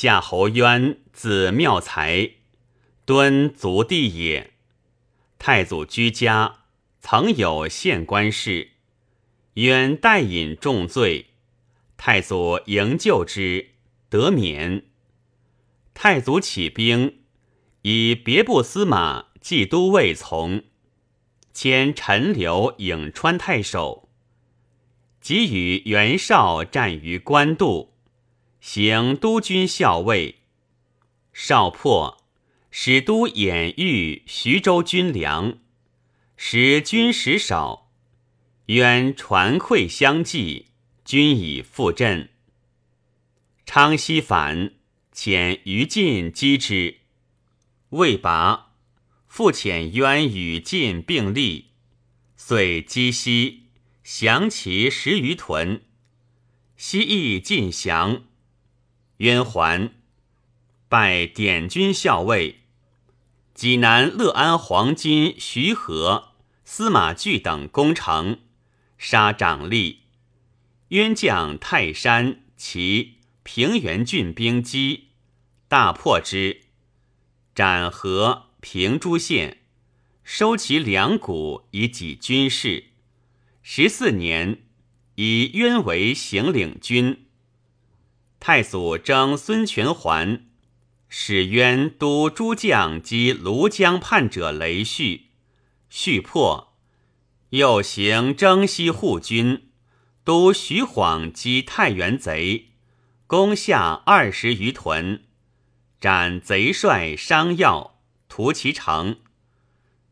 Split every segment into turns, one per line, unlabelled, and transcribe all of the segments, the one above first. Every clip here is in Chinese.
夏侯渊，字妙才，敦族弟也。太祖居家，曾有县官事，渊代饮重罪，太祖营救之，得免。太祖起兵，以别部司马冀都尉从，迁陈留颍川太守，即与袁绍战于官渡。行督军校尉，少破，使都兖豫徐州军粮，使军食少，渊传馈相继，军已复振。昌熙反，遣于禁击之，未拔，复遣渊与晋并立，遂击西，降其十余屯，西亦尽降。渊还，拜典军校尉，济南乐安黄金徐和、司马炬等攻城，杀长吏。渊将泰山、齐、平原郡兵击，大破之，斩和。平诸县，收其粮谷以给军事。十四年，以渊为行领军。太祖征孙权还，使渊督诸将击庐江叛者雷续，续破，又行征西护军，督徐晃击太原贼，攻下二十余屯，斩贼帅商耀，屠其城。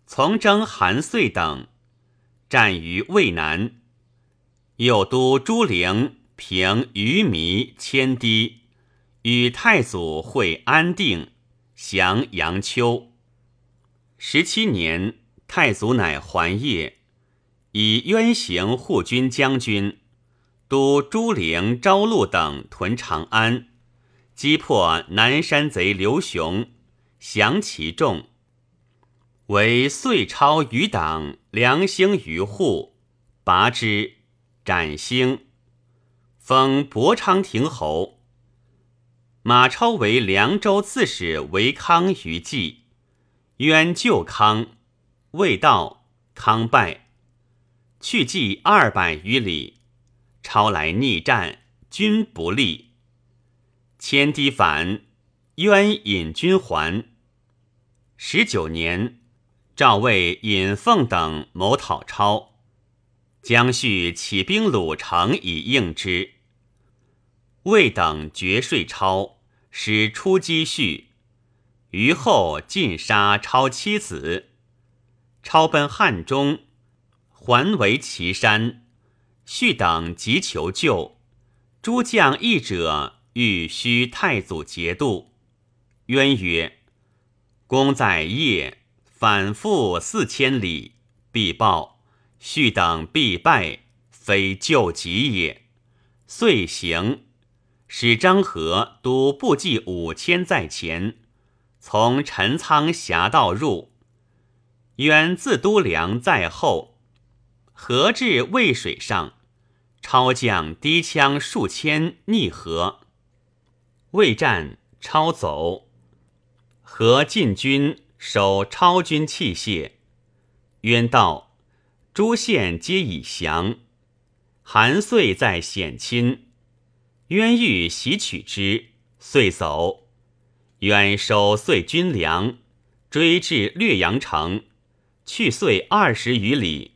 从征韩遂等，战于渭南，又督朱灵。平鱼迷千堤，与太祖会安定，降阳丘。十七年，太祖乃还业，以渊行护军将军，督朱灵、昭禄等屯长安，击破南山贼刘雄，降其众。为遂超余党梁兴于户，拔之，斩兴。封博昌亭侯。马超为凉州刺史，为康于冀，渊救康，未到，康败，去冀二百余里，超来逆战，军不利，迁堤反，渊引军还。十九年，赵魏尹奉等谋讨超，将续起兵鲁城以应之。未等绝税超，使出击续，余后尽杀超妻子。超奔汉中，还为岐山。续等急求救，诸将义者欲须太祖节度。渊曰：“公在夜，反复四千里，必报。续等必败，非救急也。”遂行。使张合督步骑五千在前，从陈仓峡道入。渊自都梁在后，合至渭水上，超将低枪数千逆河，未战，超走。合进军守超军器械，渊道诸县皆已降，韩遂在险亲。渊欲袭取之，遂走。渊收遂军粮，追至略阳城，去遂二十余里。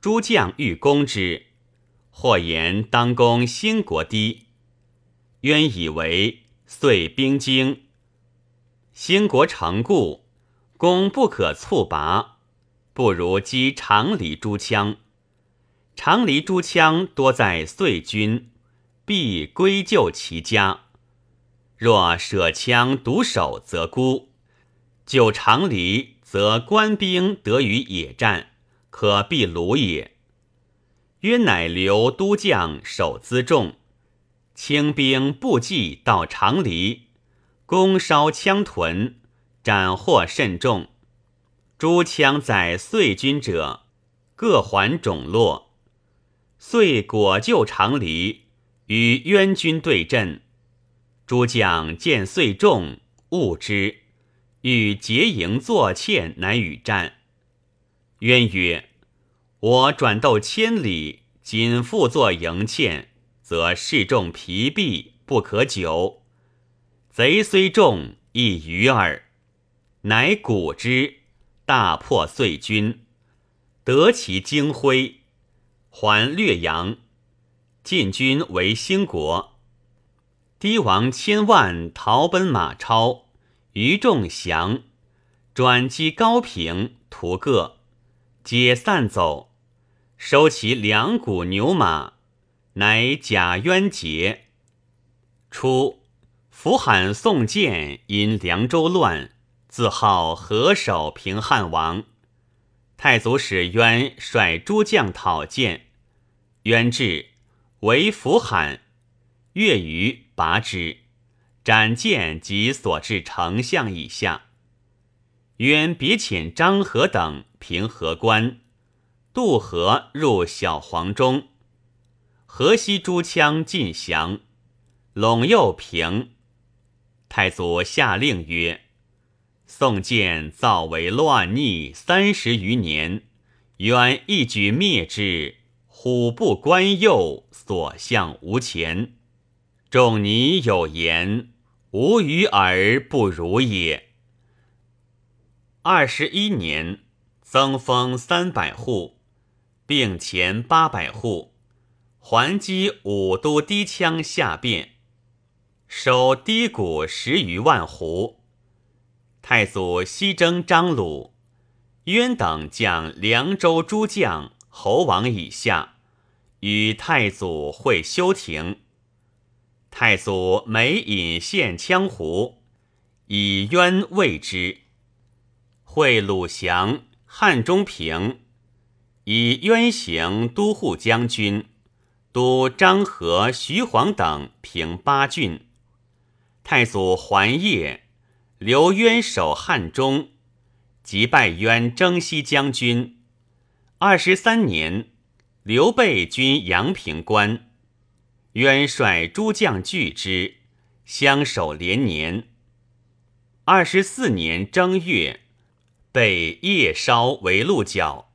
诸将欲攻之，或言当攻兴国堤。渊以为，遂兵精。兴国城固，攻不可猝拔，不如击长黎诸羌。长黎诸羌多在遂军。必归救其家。若舍枪独守，则孤；救长离，则官兵得于野战，可避虏也。曰：乃留都将守辎重，轻兵步骑到长离，攻烧羌屯，斩获甚众。诸羌在遂军者，各还种落。遂果救长离。与渊军对阵，诸将见遂众，恶之，欲结营作堑，乃与战。渊曰：“我转斗千里，仅复作营堑，则士众疲弊，不可久。贼虽众，亦愚耳。”乃鼓之，大破遂军，得其精辉，还略阳。晋军为兴国，帝王千万逃奔马超，余众降，转击高平，屠各，皆散走，收其两股牛马，乃贾渊节。初，伏罕宋建因凉州乱。自号何首平汉王，太祖使渊率诸将讨见，渊至，为符罕，月余拔之，斩剑及所至丞相以下。渊别遣张合等平河关，渡河入小黄中，河西诸羌尽降，陇右平。太祖下令曰。宋建造为乱逆三十余年，渊一举灭之。虎不关右，所向无前。仲尼有言：“无与而不如也。”二十一年，增封三百户，并前八百户，还击武都低羌下变，收低谷十余万斛。太祖西征张鲁，渊等将凉州诸将、侯王以下，与太祖会休庭。太祖每引献羌胡，以渊慰之。会鲁降，汉中平，以渊行都护将军，都张合、徐晃等平八郡。太祖还业。刘渊守汉中，即拜渊征西将军。二十三年，刘备军阳平关，渊率诸将拒之，相守连年。二十四年正月，被夜烧为鹿角。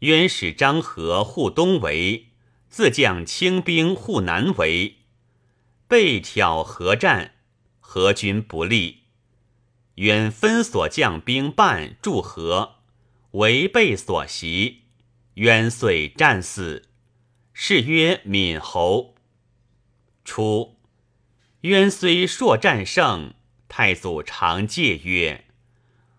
渊使张合护东围，自将轻兵护南围。被挑合战，合军不利。远分所将兵半驻河，违背所习，渊遂战死，谥曰闽侯。初，渊虽硕战胜，太祖常戒曰：“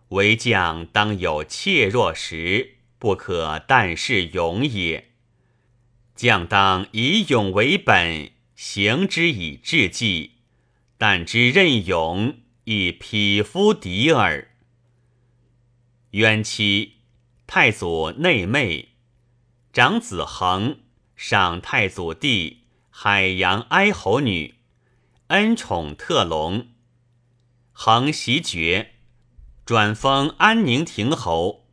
为将当有怯弱时，不可但是勇也。将当以勇为本，行之以志计，但知任勇。”以匹夫敌耳。渊妻太祖内妹，长子恒赏太祖弟海洋哀侯女，恩宠特隆。恒袭爵，转封安宁亭侯。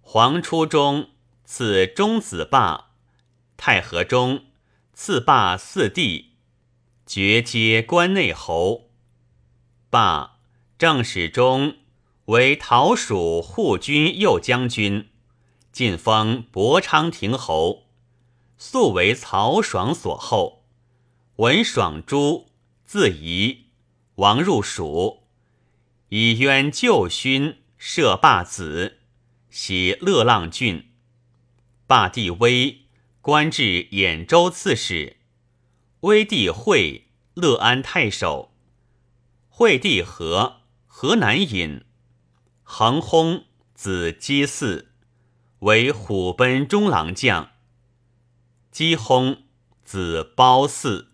皇初中赐中子霸，太和中赐霸四弟，爵皆关内侯。霸。正史中为陶蜀护军右将军，晋封博昌亭侯，素为曹爽所厚。文爽诛，自疑，王入蜀，以冤旧勋，设霸子，袭乐浪郡。霸帝威，官至兖州刺史。威帝惠，乐安太守。惠帝和。河南尹，恒薨，子姬嗣，为虎贲中郎将。姬薨，子褒姒。